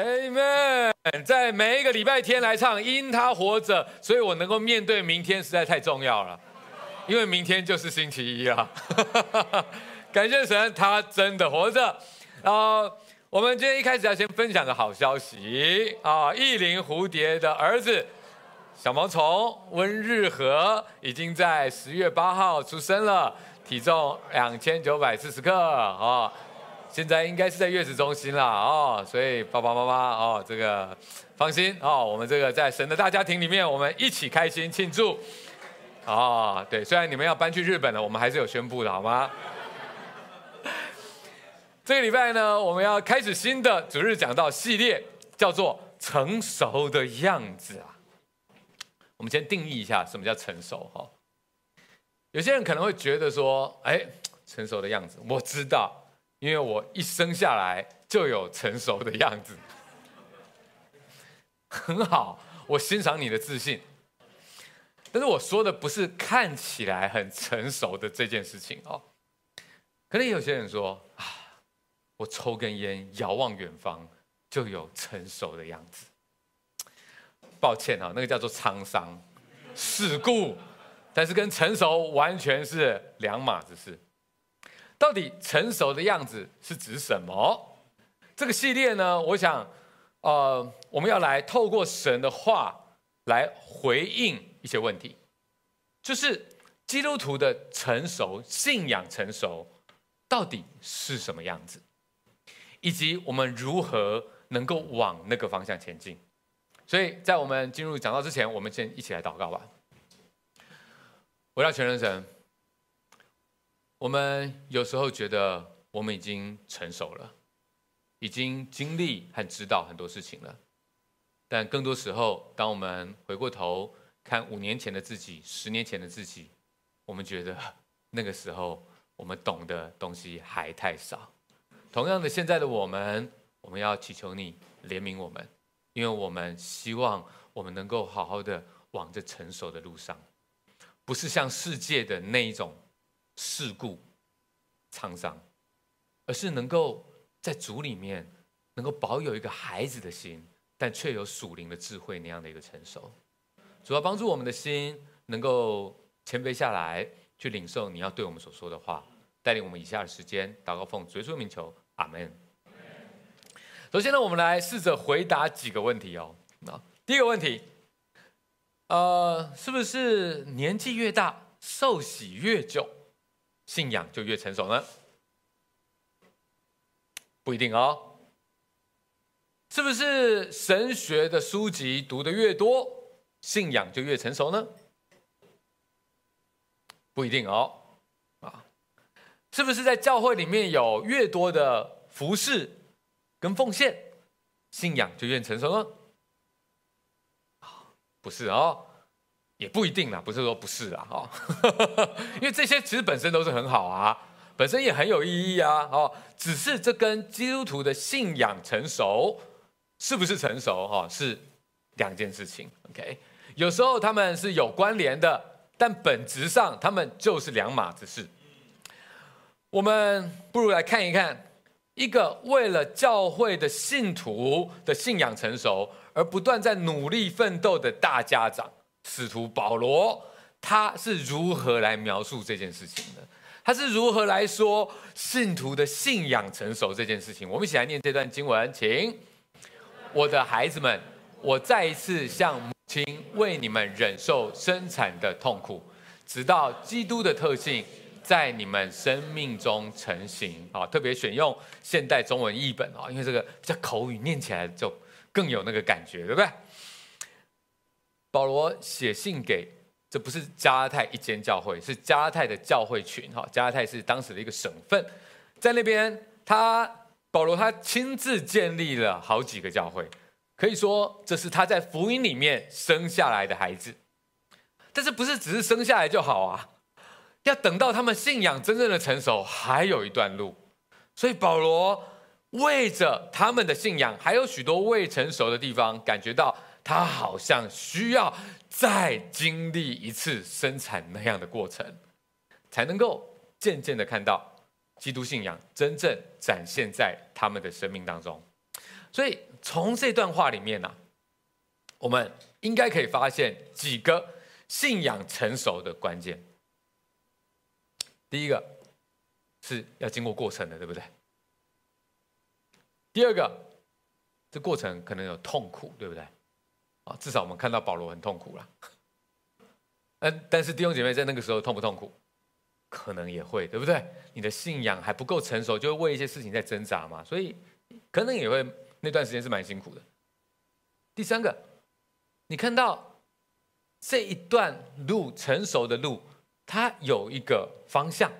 Amen，在每一个礼拜天来唱，因他活着，所以我能够面对明天，实在太重要了。因为明天就是星期一了。感谢神，他真的活着。然后我们今天一开始要先分享个好消息啊！意林蝴蝶的儿子小毛虫温日和已经在十月八号出生了，体重两千九百四十克啊。现在应该是在月子中心了哦，所以爸爸妈妈哦，这个放心哦，我们这个在神的大家庭里面，我们一起开心庆祝。哦，对，虽然你们要搬去日本了，我们还是有宣布的好吗？这个礼拜呢，我们要开始新的主日讲道系列，叫做成熟的样子啊。我们先定义一下什么叫成熟哈。有些人可能会觉得说，哎，成熟的样子，我知道。因为我一生下来就有成熟的样子，很好，我欣赏你的自信。但是我说的不是看起来很成熟的这件事情哦。可能有些人说啊，我抽根烟，遥望远方，就有成熟的样子。抱歉啊，那个叫做沧桑、世故，但是跟成熟完全是两码子事。到底成熟的样子是指什么？这个系列呢，我想，呃，我们要来透过神的话来回应一些问题，就是基督徒的成熟、信仰成熟到底是什么样子，以及我们如何能够往那个方向前进。所以在我们进入讲道之前，我们先一起来祷告吧。我要全人神。我们有时候觉得我们已经成熟了，已经经历和知道很多事情了，但更多时候，当我们回过头看五年前的自己、十年前的自己，我们觉得那个时候我们懂的东西还太少。同样的，现在的我们，我们要祈求你怜悯我们，因为我们希望我们能够好好的往这成熟的路上，不是像世界的那一种。世故、沧桑，而是能够在主里面能够保有一个孩子的心，但却有属灵的智慧那样的一个成熟。主要帮助我们的心能够谦卑下来，去领受你要对我们所说的话，带领我们以下的时间祷告奉主耶稣名求，阿门。首先呢，我们来试着回答几个问题哦。那第一个问题，呃，是不是年纪越大，受洗越久？信仰就越成熟呢？不一定哦。是不是神学的书籍读得越多，信仰就越成熟呢？不一定哦。啊，是不是在教会里面有越多的服侍跟奉献，信仰就越成熟呢？不是哦。也不一定啦，不是说不是啦，哈，因为这些其实本身都是很好啊，本身也很有意义啊，哦，只是这跟基督徒的信仰成熟是不是成熟，哈，是两件事情，OK，有时候他们是有关联的，但本质上他们就是两码子事。我们不如来看一看，一个为了教会的信徒的信仰成熟而不断在努力奋斗的大家长。使徒保罗他是如何来描述这件事情的？他是如何来说信徒的信仰成熟这件事情？我们一起来念这段经文，请我的孩子们，我再一次向母亲为你们忍受生产的痛苦，直到基督的特性在你们生命中成型。啊，特别选用现代中文译本啊，因为这个比较口语，念起来就更有那个感觉，对不对？保罗写信给，这不是加拉太一间教会，是加拉太的教会群。哈，加拉太是当时的一个省份，在那边，他保罗他亲自建立了好几个教会，可以说这是他在福音里面生下来的孩子。但是不是只是生下来就好啊？要等到他们信仰真正的成熟，还有一段路。所以保罗为着他们的信仰，还有许多未成熟的地方，感觉到。他好像需要再经历一次生产那样的过程，才能够渐渐的看到基督信仰真正展现在他们的生命当中。所以从这段话里面呢、我们应该可以发现几个信仰成熟的关键。第一个是要经过过程的，对不对？第二个，这过程可能有痛苦，对不对？啊，至少我们看到保罗很痛苦了。嗯，但是弟兄姐妹在那个时候痛不痛苦？可能也会，对不对？你的信仰还不够成熟，就会为一些事情在挣扎嘛，所以可能也会那段时间是蛮辛苦的。第三个，你看到这一段路成熟的路，它有一个方向，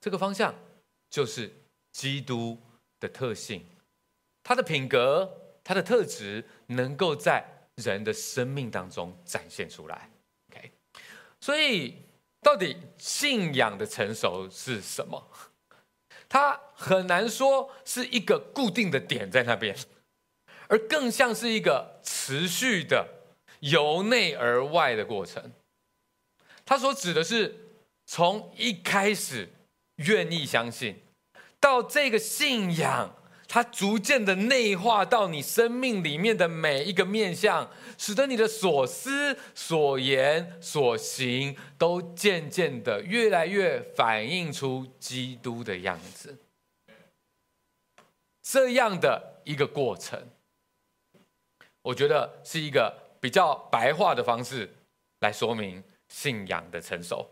这个方向就是基督的特性，他的品格、他的特质，能够在人的生命当中展现出来。OK，所以到底信仰的成熟是什么？它很难说是一个固定的点在那边，而更像是一个持续的由内而外的过程。它所指的是从一开始愿意相信。到这个信仰，它逐渐的内化到你生命里面的每一个面向，使得你的所思、所言、所行都渐渐的越来越反映出基督的样子。这样的一个过程，我觉得是一个比较白话的方式来说明信仰的成熟。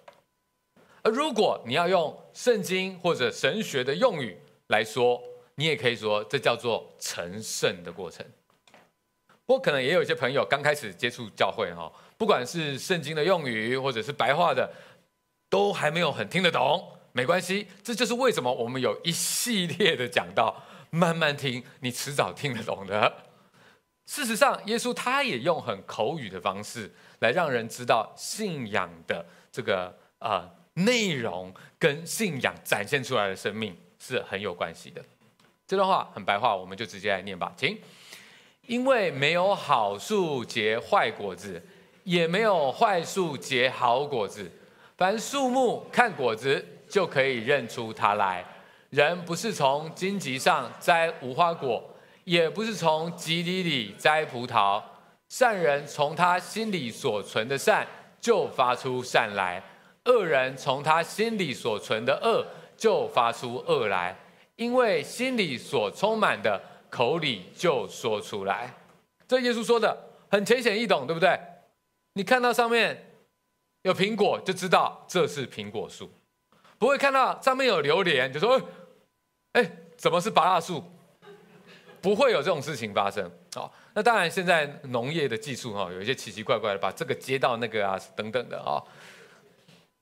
而如果你要用圣经或者神学的用语来说，你也可以说这叫做成圣的过程。不过可能也有一些朋友刚开始接触教会哈，不管是圣经的用语或者是白话的，都还没有很听得懂。没关系，这就是为什么我们有一系列的讲道，慢慢听，你迟早听得懂的。事实上，耶稣他也用很口语的方式来让人知道信仰的这个啊。内容跟信仰展现出来的生命是很有关系的。这段话很白话，我们就直接来念吧，请。因为没有好树结坏果子，也没有坏树结好果子。凡树木看果子就可以认出它来。人不是从荆棘上摘无花果，也不是从蒺藜里摘葡萄。善人从他心里所存的善就发出善来。恶人从他心里所存的恶就发出恶来，因为心里所充满的，口里就说出来。这耶稣说的很浅显易懂，对不对？你看到上面有苹果，就知道这是苹果树；不会看到上面有榴莲，就说：“哎，怎么是芭乐树？”不会有这种事情发生。好，那当然，现在农业的技术哈，有一些奇奇怪怪的，把这个接到那个啊，等等的啊。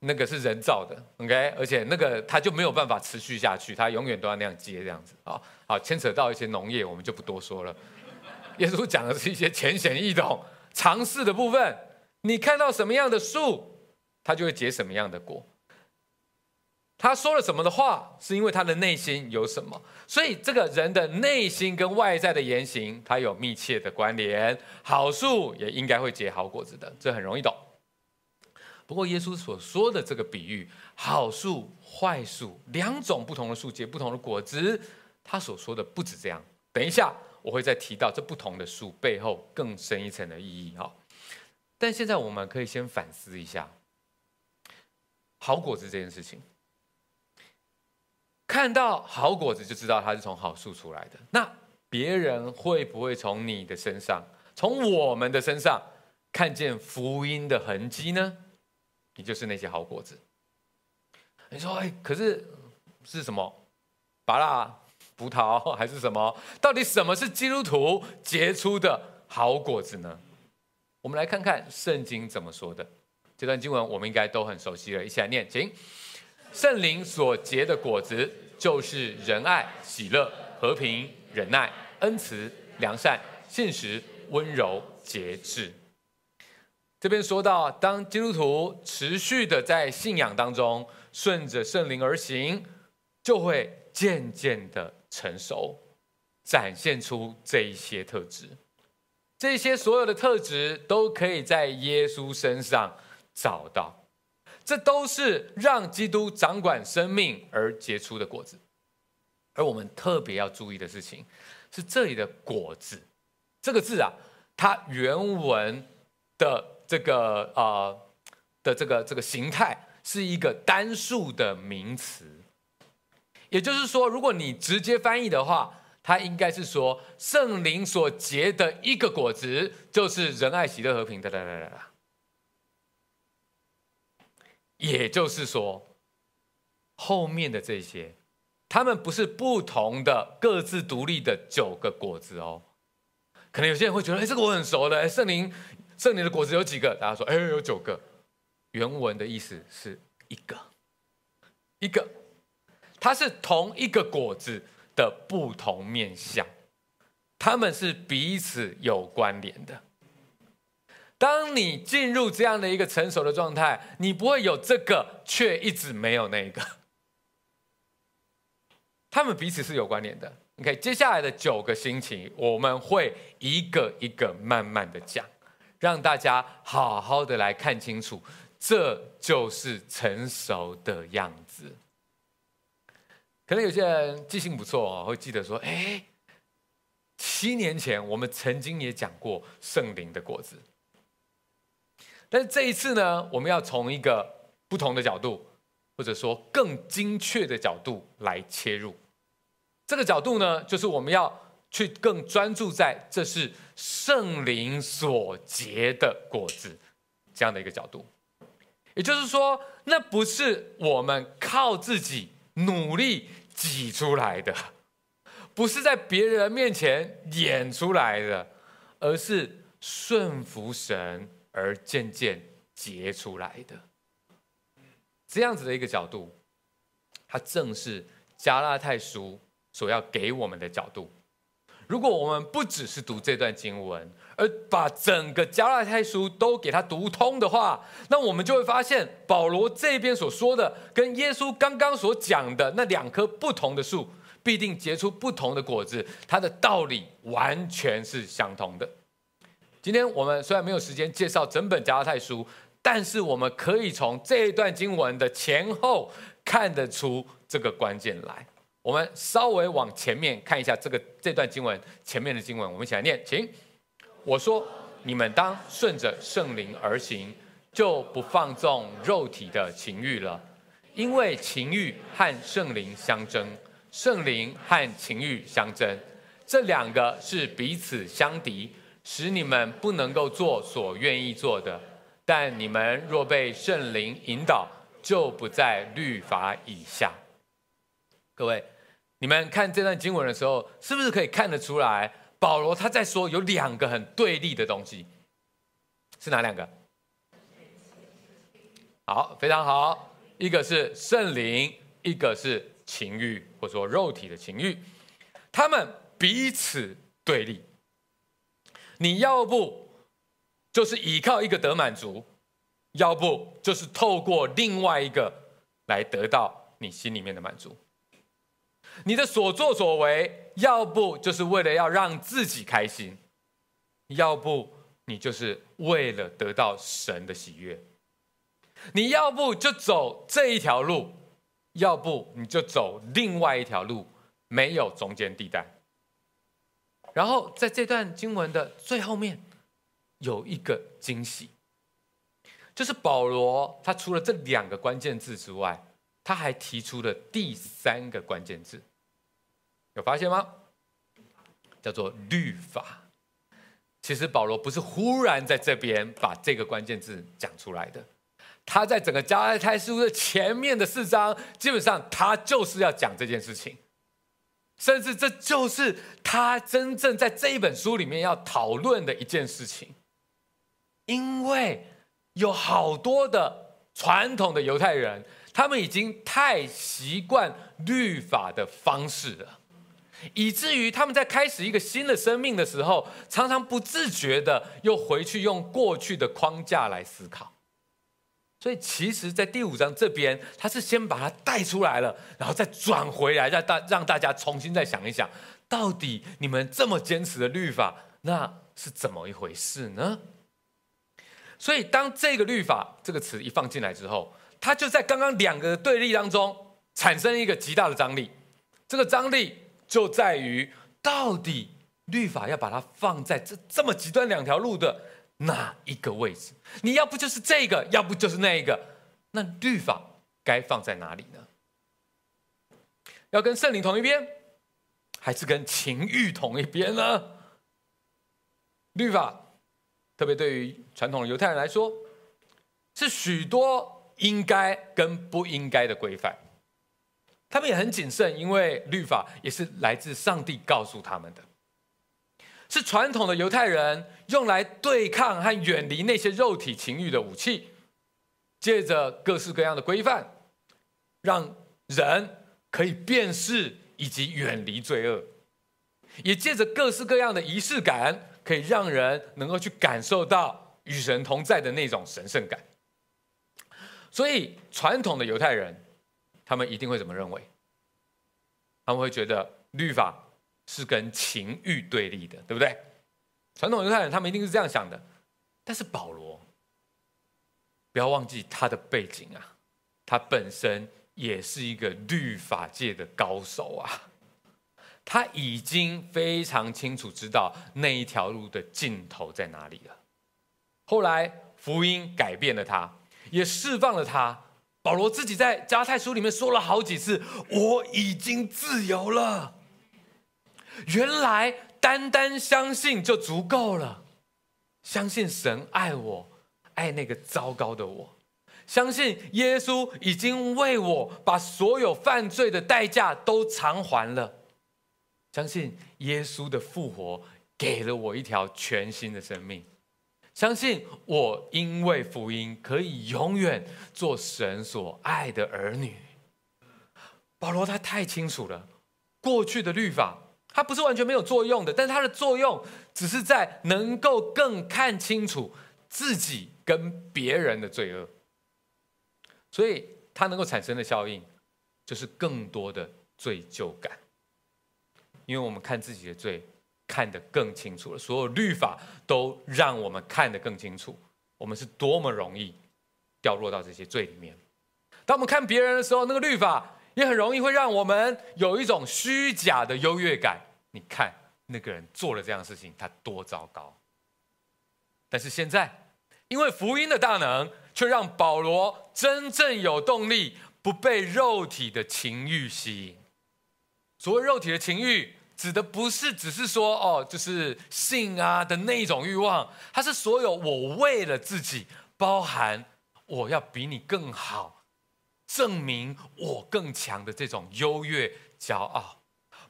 那个是人造的，OK，而且那个它就没有办法持续下去，它永远都要那样接这样子啊。好，牵扯到一些农业，我们就不多说了。耶稣讲的是一些浅显易懂、常识的部分。你看到什么样的树，它就会结什么样的果。他说了什么的话，是因为他的内心有什么。所以这个人的内心跟外在的言行，它有密切的关联。好树也应该会结好果子的，这很容易懂。不过，耶稣所说的这个比喻，好树、坏树，两种不同的树结不同的果子，他所说的不止这样。等一下，我会再提到这不同的树背后更深一层的意义哈。但现在我们可以先反思一下，好果子这件事情，看到好果子就知道它是从好树出来的。那别人会不会从你的身上，从我们的身上看见福音的痕迹呢？你就是那些好果子。你说，哎，可是是什么？芭乐、葡萄 还是什么？到底什么是基督徒结出的好果子呢？我们来看看圣经怎么说的。这段经文我们应该都很熟悉了，一起来念，请。圣灵所结的果子，就是仁爱、喜乐、和平、忍耐、恩慈、良善、信实、温柔、节制。这边说到，当基督徒持续的在信仰当中顺着圣灵而行，就会渐渐的成熟，展现出这一些特质。这些所有的特质都可以在耶稣身上找到，这都是让基督掌管生命而结出的果子。而我们特别要注意的事情是这里的果子，这个字啊，它原文的这个呃的这个这个形态是一个单数的名词，也就是说，如果你直接翻译的话，它应该是说圣灵所结的一个果子，就是仁爱、喜乐、和平，哒哒哒哒哒。也就是说，后面的这些。他们不是不同的、各自独立的九个果子哦。可能有些人会觉得，哎，这个我很熟的。哎，圣灵，圣灵的果子有几个？大家说，哎，有九个。原文的意思是一个，一个，它是同一个果子的不同面向，他们是彼此有关联的。当你进入这样的一个成熟的状态，你不会有这个，却一直没有那个。他们彼此是有关联的。OK，接下来的九个星期，我们会一个一个慢慢的讲，让大家好好的来看清楚，这就是成熟的样子。可能有些人记性不错哦，会记得说：“哎，七年前我们曾经也讲过圣灵的果子。”但是这一次呢，我们要从一个不同的角度，或者说更精确的角度来切入。这个角度呢，就是我们要去更专注在这是圣灵所结的果子这样的一个角度，也就是说，那不是我们靠自己努力挤出来的，不是在别人面前演出来的，而是顺服神而渐渐结出来的。这样子的一个角度，它正是加拉太书。所要给我们的角度，如果我们不只是读这段经文，而把整个加拉太书都给它读通的话，那我们就会发现，保罗这边所说的，跟耶稣刚刚所讲的那两棵不同的树，必定结出不同的果子，它的道理完全是相同的。今天我们虽然没有时间介绍整本加拉太书，但是我们可以从这一段经文的前后看得出这个关键来。我们稍微往前面看一下这个这段经文前面的经文，我们一起来念，请。我说，你们当顺着圣灵而行，就不放纵肉体的情欲了，因为情欲和圣灵相争，圣灵和情欲相争，这两个是彼此相敌，使你们不能够做所愿意做的。但你们若被圣灵引导，就不在律法以下。各位。你们看这段经文的时候，是不是可以看得出来，保罗他在说有两个很对立的东西，是哪两个？好，非常好，一个是圣灵，一个是情欲，或者说肉体的情欲，他们彼此对立。你要不就是依靠一个得满足，要不就是透过另外一个来得到你心里面的满足。你的所作所为，要不就是为了要让自己开心，要不你就是为了得到神的喜悦。你要不就走这一条路，要不你就走另外一条路，没有中间地带。然后在这段经文的最后面，有一个惊喜，就是保罗他除了这两个关键字之外。他还提出了第三个关键字，有发现吗？叫做律法。其实保罗不是忽然在这边把这个关键字讲出来的，他在整个加拉太书的前面的四章，基本上他就是要讲这件事情，甚至这就是他真正在这一本书里面要讨论的一件事情，因为有好多的传统的犹太人。他们已经太习惯律法的方式了，以至于他们在开始一个新的生命的时候，常常不自觉的又回去用过去的框架来思考。所以，其实，在第五章这边，他是先把它带出来了，然后再转回来，让大让大家重新再想一想，到底你们这么坚持的律法，那是怎么一回事呢？所以，当这个律法这个词一放进来之后，它就在刚刚两个对立当中产生一个极大的张力，这个张力就在于到底律法要把它放在这这么极端两条路的哪一个位置？你要不就是这个，要不就是那一个，那律法该放在哪里呢？要跟圣灵同一边，还是跟情欲同一边呢？律法，特别对于传统的犹太人来说，是许多应该跟不应该的规范。他们也很谨慎，因为律法也是来自上帝告诉他们的，是传统的犹太人用来对抗和远离那些肉体情欲的武器。借着各式各样的规范，让人。可以辨识以及远离罪恶，也借着各式各样的仪式感，可以让人能够去感受到与神同在的那种神圣感。所以，传统的犹太人，他们一定会怎么认为？他们会觉得律法是跟情欲对立的，对不对？传统犹太人他们一定是这样想的。但是保罗，不要忘记他的背景啊，他本身。也是一个律法界的高手啊，他已经非常清楚知道那一条路的尽头在哪里了。后来福音改变了他，也释放了他。保罗自己在加太书里面说了好几次：“我已经自由了。”原来单单相信就足够了，相信神爱我，爱那个糟糕的我。相信耶稣已经为我把所有犯罪的代价都偿还了。相信耶稣的复活给了我一条全新的生命。相信我因为福音可以永远做神所爱的儿女。保罗他太清楚了，过去的律法它不是完全没有作用的，但是他的作用只是在能够更看清楚自己跟别人的罪恶。所以它能够产生的效应，就是更多的罪疚感，因为我们看自己的罪看得更清楚了。所有律法都让我们看得更清楚，我们是多么容易掉落到这些罪里面。当我们看别人的时候，那个律法也很容易会让我们有一种虚假的优越感。你看那个人做了这样的事情，他多糟糕。但是现在，因为福音的大能。却让保罗真正有动力，不被肉体的情欲吸引。所谓肉体的情欲，指的不是只是说哦，就是性啊的那一种欲望，它是所有我为了自己，包含我要比你更好，证明我更强的这种优越骄傲，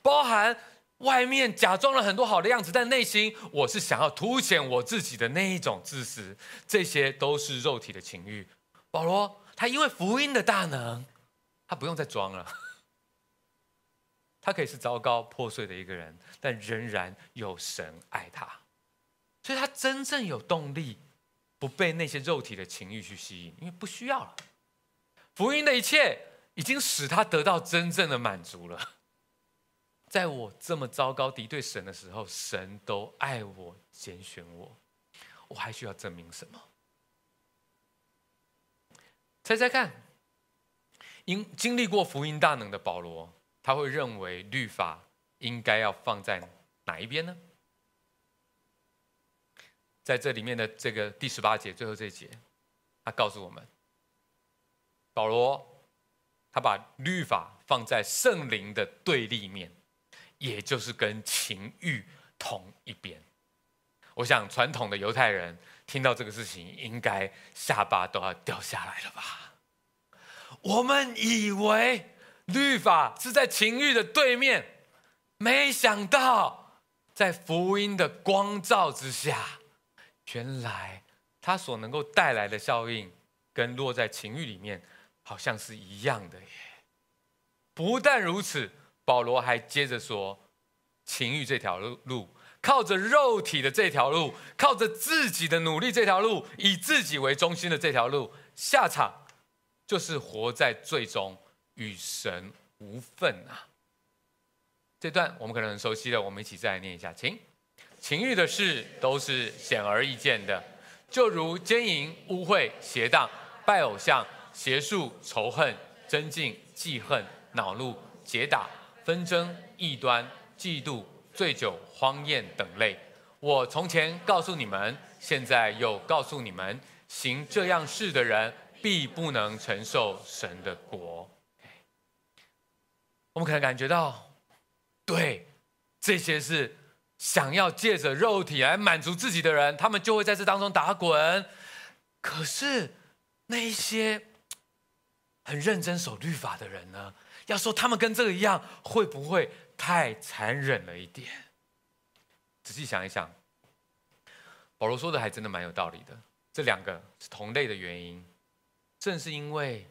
包含。外面假装了很多好的样子，但内心我是想要凸显我自己的那一种自私，这些都是肉体的情欲。保罗他因为福音的大能，他不用再装了，他可以是糟糕破碎的一个人，但仍然有神爱他，所以他真正有动力，不被那些肉体的情欲去吸引，因为不需要了。福音的一切已经使他得到真正的满足了。在我这么糟糕敌对神的时候，神都爱我、拣选我，我还需要证明什么？猜猜看，因经历过福音大能的保罗，他会认为律法应该要放在哪一边呢？在这里面的这个第十八节最后这一节，他告诉我们，保罗他把律法放在圣灵的对立面。也就是跟情欲同一边，我想传统的犹太人听到这个事情，应该下巴都要掉下来了吧？我们以为律法是在情欲的对面，没想到在福音的光照之下，原来它所能够带来的效应，跟落在情欲里面好像是一样的耶。不但如此。保罗还接着说：“情欲这条路，靠着肉体的这条路，靠着自己的努力这条路，以自己为中心的这条路，下场就是活在罪中，与神无份啊！”这段我们可能很熟悉了，我们一起再来念一下，请：“情欲的事都是显而易见的，就如奸淫、污秽、邪荡、拜偶像、邪术、仇恨、争竞、记恨、恼怒、结党。”纷争、异端、嫉妒、醉酒、荒宴等类。我从前告诉你们，现在又告诉你们，行这样事的人，必不能承受神的国。我们可能感觉到，对，这些是想要借着肉体来满足自己的人，他们就会在这当中打滚。可是那些很认真守律法的人呢？要说他们跟这个一样，会不会太残忍了一点？仔细想一想，保罗说的还真的蛮有道理的。这两个是同类的原因，正是因为，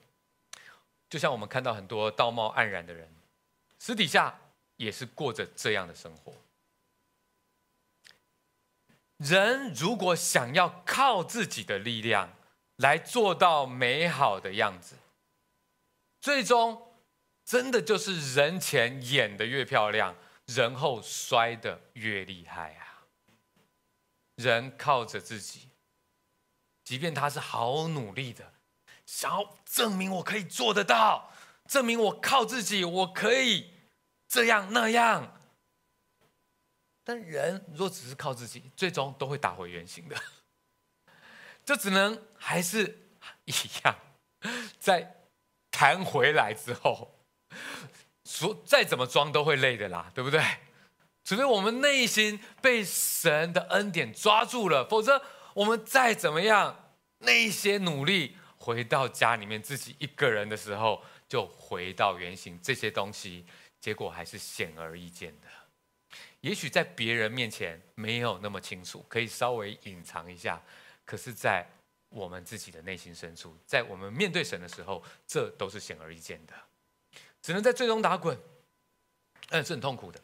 就像我们看到很多道貌岸然的人。私底下也是过着这样的生活。人如果想要靠自己的力量来做到美好的样子，最终真的就是人前演得越漂亮，人后摔得越厉害啊！人靠着自己，即便他是好努力的，想要证明我可以做得到，证明我靠自己我可以。这样那样，但人若只是靠自己，最终都会打回原形的。就只能还是一样，在弹回来之后，说再怎么装都会累的啦，对不对？除非我们内心被神的恩典抓住了，否则我们再怎么样，那些努力回到家里面自己一个人的时候，就回到原形。这些东西。结果还是显而易见的，也许在别人面前没有那么清楚，可以稍微隐藏一下。可是，在我们自己的内心深处，在我们面对神的时候，这都是显而易见的。只能在最终打滚，嗯，是很痛苦的。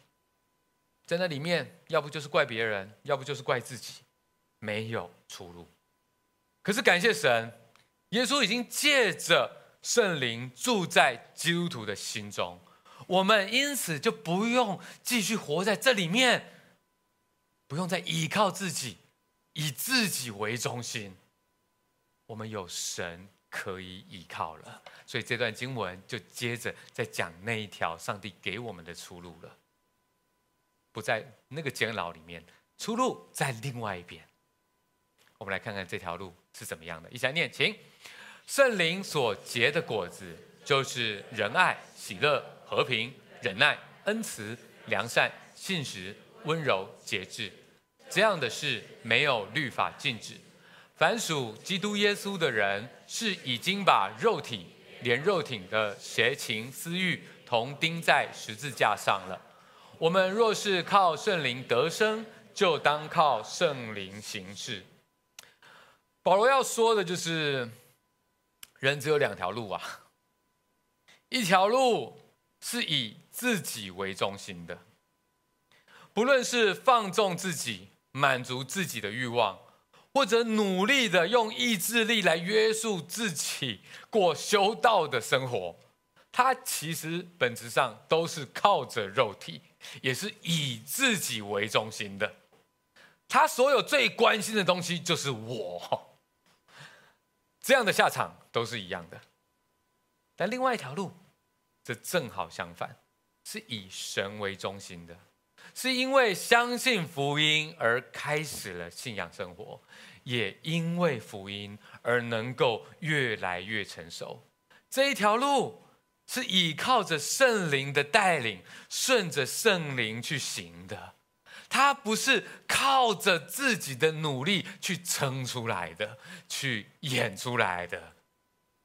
在那里面，要不就是怪别人，要不就是怪自己，没有出路。可是感谢神，耶稣已经借着圣灵住在基督徒的心中。我们因此就不用继续活在这里面，不用再依靠自己，以自己为中心。我们有神可以依靠了，所以这段经文就接着在讲那一条上帝给我们的出路了。不在那个监牢里面，出路在另外一边。我们来看看这条路是怎么样的。一起来念，请。圣灵所结的果子，就是仁爱、喜乐。和平、忍耐、恩慈、良善、信实、温柔、节制，这样的事没有律法禁止。凡属基督耶稣的人，是已经把肉体连肉体的邪情私欲同钉在十字架上了。我们若是靠圣灵得生，就当靠圣灵行事。保罗要说的就是，人只有两条路啊，一条路。是以自己为中心的，不论是放纵自己、满足自己的欲望，或者努力的用意志力来约束自己过修道的生活，他其实本质上都是靠着肉体，也是以自己为中心的。他所有最关心的东西就是我，这样的下场都是一样的。但另外一条路。这正好相反，是以神为中心的，是因为相信福音而开始了信仰生活，也因为福音而能够越来越成熟。这一条路是依靠着圣灵的带领，顺着圣灵去行的，它不是靠着自己的努力去撑出来的，去演出来的，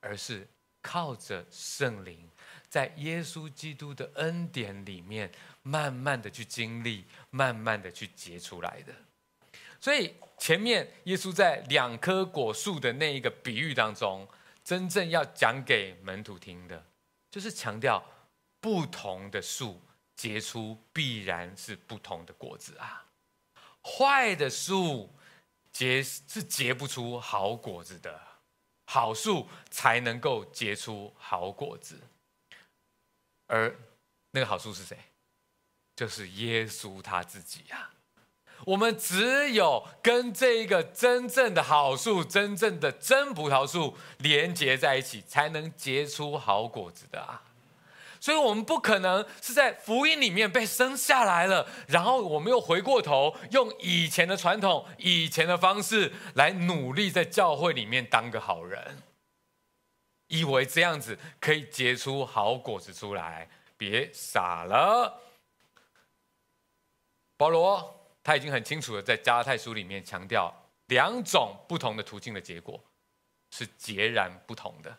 而是靠着圣灵。在耶稣基督的恩典里面，慢慢的去经历，慢慢的去结出来的。所以前面耶稣在两棵果树的那一个比喻当中，真正要讲给门徒听的，就是强调不同的树结出必然是不同的果子啊。坏的树结是结不出好果子的，好树才能够结出好果子。而那个好树是谁？就是耶稣他自己呀。我们只有跟这一个真正的好树、真正的真葡萄树连接在一起，才能结出好果子的啊。所以我们不可能是在福音里面被生下来了，然后我们又回过头用以前的传统、以前的方式来努力在教会里面当个好人，以为这样子可以结出好果子出来，别傻了。保罗他已经很清楚的在加拉太书里面强调，两种不同的途径的结果是截然不同的。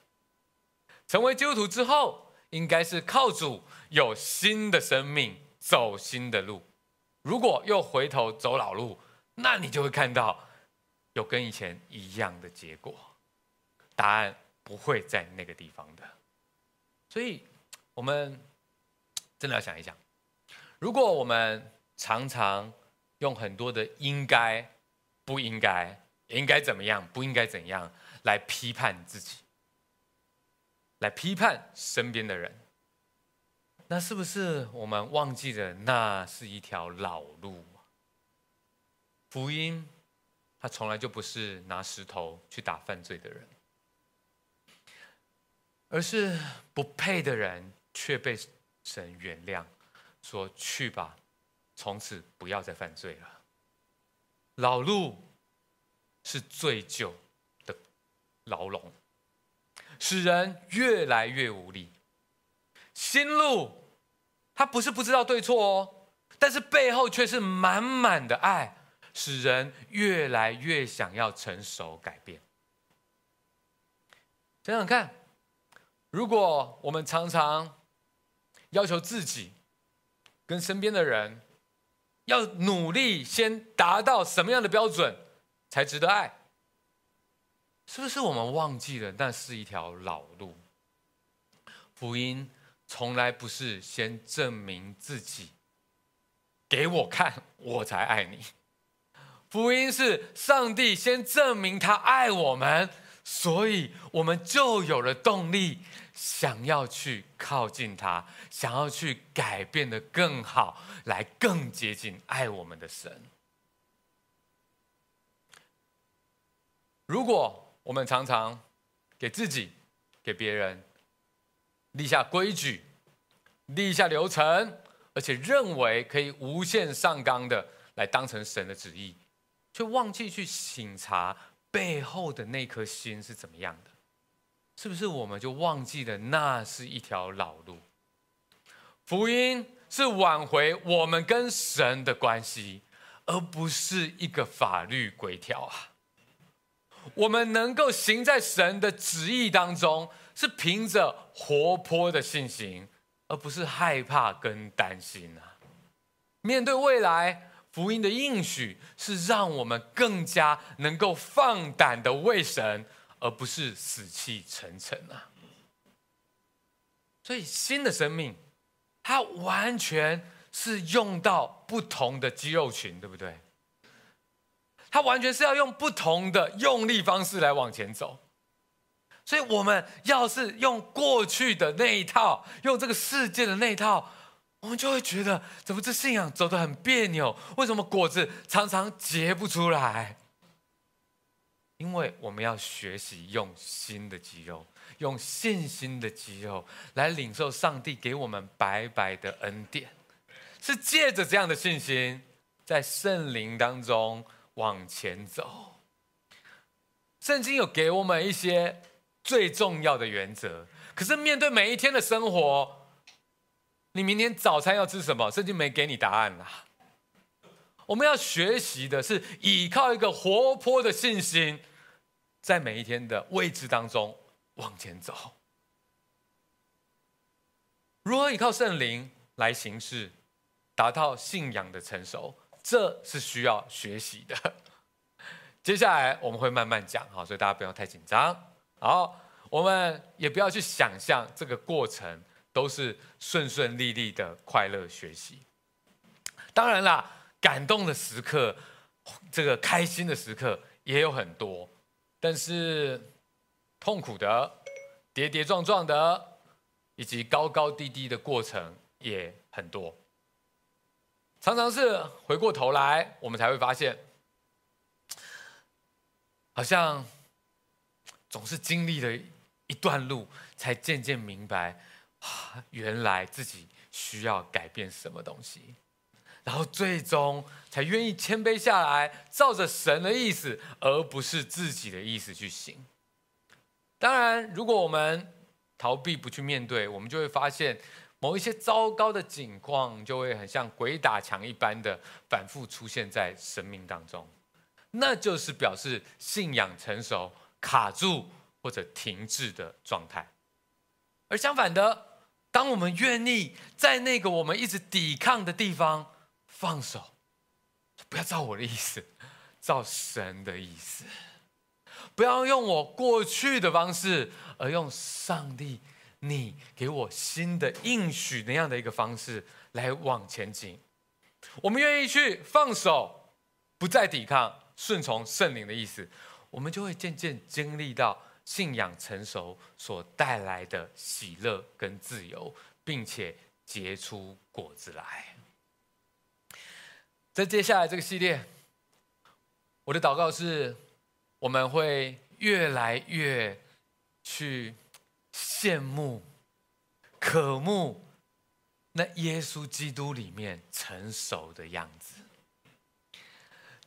成为基督徒之后。应该是靠主有新的生命，走新的路。如果又回头走老路，那你就会看到有跟以前一样的结果。答案不会在那个地方的。所以，我们真的要想一想：如果我们常常用很多的应该、不应该、应该怎么样、不应该怎样来批判自己。来批判身边的人，那是不是我们忘记了那是一条老路？福音，它从来就不是拿石头去打犯罪的人，而是不配的人却被神原谅，说去吧，从此不要再犯罪了。老路是罪疚的牢笼。使人越来越无力。新路，他不是不知道对错哦，但是背后却是满满的爱，使人越来越想要成熟改变。想想看，如果我们常常要求自己跟身边的人要努力，先达到什么样的标准才值得爱？是不是我们忘记了那是一条老路？福音从来不是先证明自己，给我看我才爱你。福音是上帝先证明他爱我们，所以我们就有了动力，想要去靠近他，想要去改变的更好，来更接近爱我们的神。如果我们常常给自己、给别人立下规矩、立下流程，而且认为可以无限上纲的来当成神的旨意，却忘记去省察背后的那颗心是怎么样的，是不是我们就忘记了那是一条老路？福音是挽回我们跟神的关系，而不是一个法律规条啊。我们能够行在神的旨意当中，是凭着活泼的信心，而不是害怕跟担心啊。面对未来，福音的应许是让我们更加能够放胆的为神，而不是死气沉沉啊。所以，新的生命，它完全是用到不同的肌肉群，对不对？它完全是要用不同的用力方式来往前走，所以我们要是用过去的那一套，用这个世界的那一套，我们就会觉得怎么这信仰走得很别扭？为什么果子常常结不出来？因为我们要学习用新的肌肉，用信心的肌肉来领受上帝给我们白白的恩典，是借着这样的信心，在圣灵当中。往前走，圣经有给我们一些最重要的原则。可是面对每一天的生活，你明天早餐要吃什么？圣经没给你答案啦。我们要学习的是依靠一个活泼的信心，在每一天的位置当中往前走。如何依靠圣灵来行事，达到信仰的成熟？这是需要学习的。接下来我们会慢慢讲哈，所以大家不要太紧张。好，我们也不要去想象这个过程都是顺顺利利的快乐学习。当然啦，感动的时刻，这个开心的时刻也有很多，但是痛苦的、跌跌撞撞的，以及高高低低的过程也很多。常常是回过头来，我们才会发现，好像总是经历了一段路，才渐渐明白，啊，原来自己需要改变什么东西，然后最终才愿意谦卑下来，照着神的意思，而不是自己的意思去行。当然，如果我们逃避不去面对，我们就会发现某一些糟糕的境况，就会很像鬼打墙一般的反复出现在生命当中。那就是表示信仰成熟卡住或者停滞的状态。而相反的，当我们愿意在那个我们一直抵抗的地方放手，不要照我的意思，照神的意思。不要用我过去的方式，而用上帝你给我新的应许那样的一个方式来往前进。我们愿意去放手，不再抵抗，顺从圣灵的意思，我们就会渐渐经历到信仰成熟所带来的喜乐跟自由，并且结出果子来。在接下来这个系列，我的祷告是。我们会越来越去羡慕、渴慕那耶稣基督里面成熟的样子。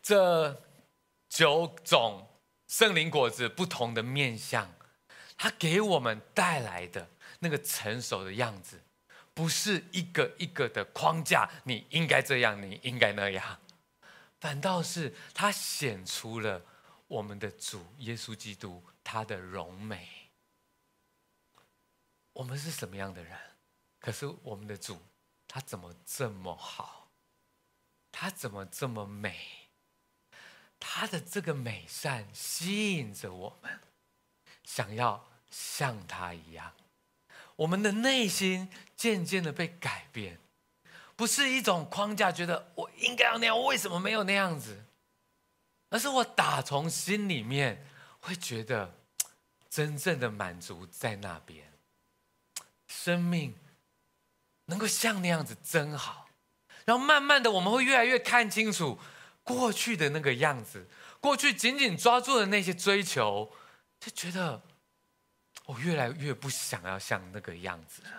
这九种圣灵果子不同的面向，它给我们带来的那个成熟的样子，不是一个一个的框架，你应该这样，你应该那样，反倒是它显出了。我们的主耶稣基督，他的荣美。我们是什么样的人？可是我们的主，他怎么这么好？他怎么这么美？他的这个美善吸引着我们，想要像他一样。我们的内心渐渐的被改变，不是一种框架，觉得我应该要那样，我为什么没有那样子？而是我打从心里面会觉得，真正的满足在那边。生命能够像那样子真好，然后慢慢的我们会越来越看清楚过去的那个样子，过去紧紧抓住的那些追求，就觉得我越来越不想要像那个样子了。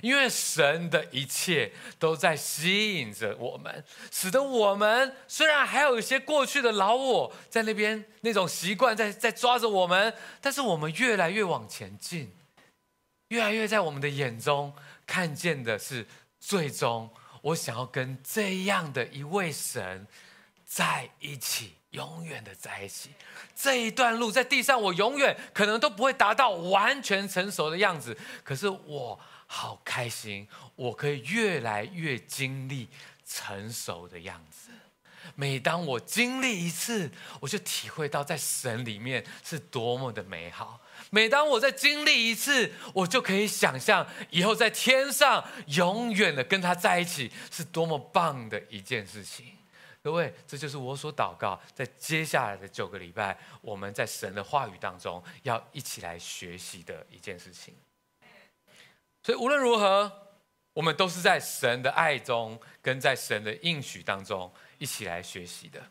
因为神的一切都在吸引着我们，使得我们虽然还有一些过去的老我在那边，那种习惯在在抓着我们，但是我们越来越往前进，越来越在我们的眼中看见的是，最终我想要跟这样的一位神在一起，永远的在一起。这一段路在地上，我永远可能都不会达到完全成熟的样子，可是我。好开心，我可以越来越经历成熟的样子。每当我经历一次，我就体会到在神里面是多么的美好。每当我在经历一次，我就可以想象以后在天上永远的跟他在一起是多么棒的一件事情。各位，这就是我所祷告，在接下来的九个礼拜，我们在神的话语当中要一起来学习的一件事情。所以无论如何，我们都是在神的爱中，跟在神的应许当中一起来学习的。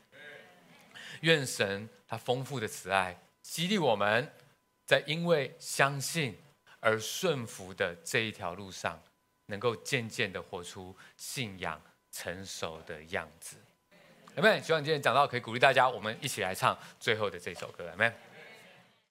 愿神他丰富的慈爱激励我们，在因为相信而顺服的这一条路上，能够渐渐的活出信仰成熟的样子。有没有，希望今天讲到可以鼓励大家，我们一起来唱最后的这首歌。有没有。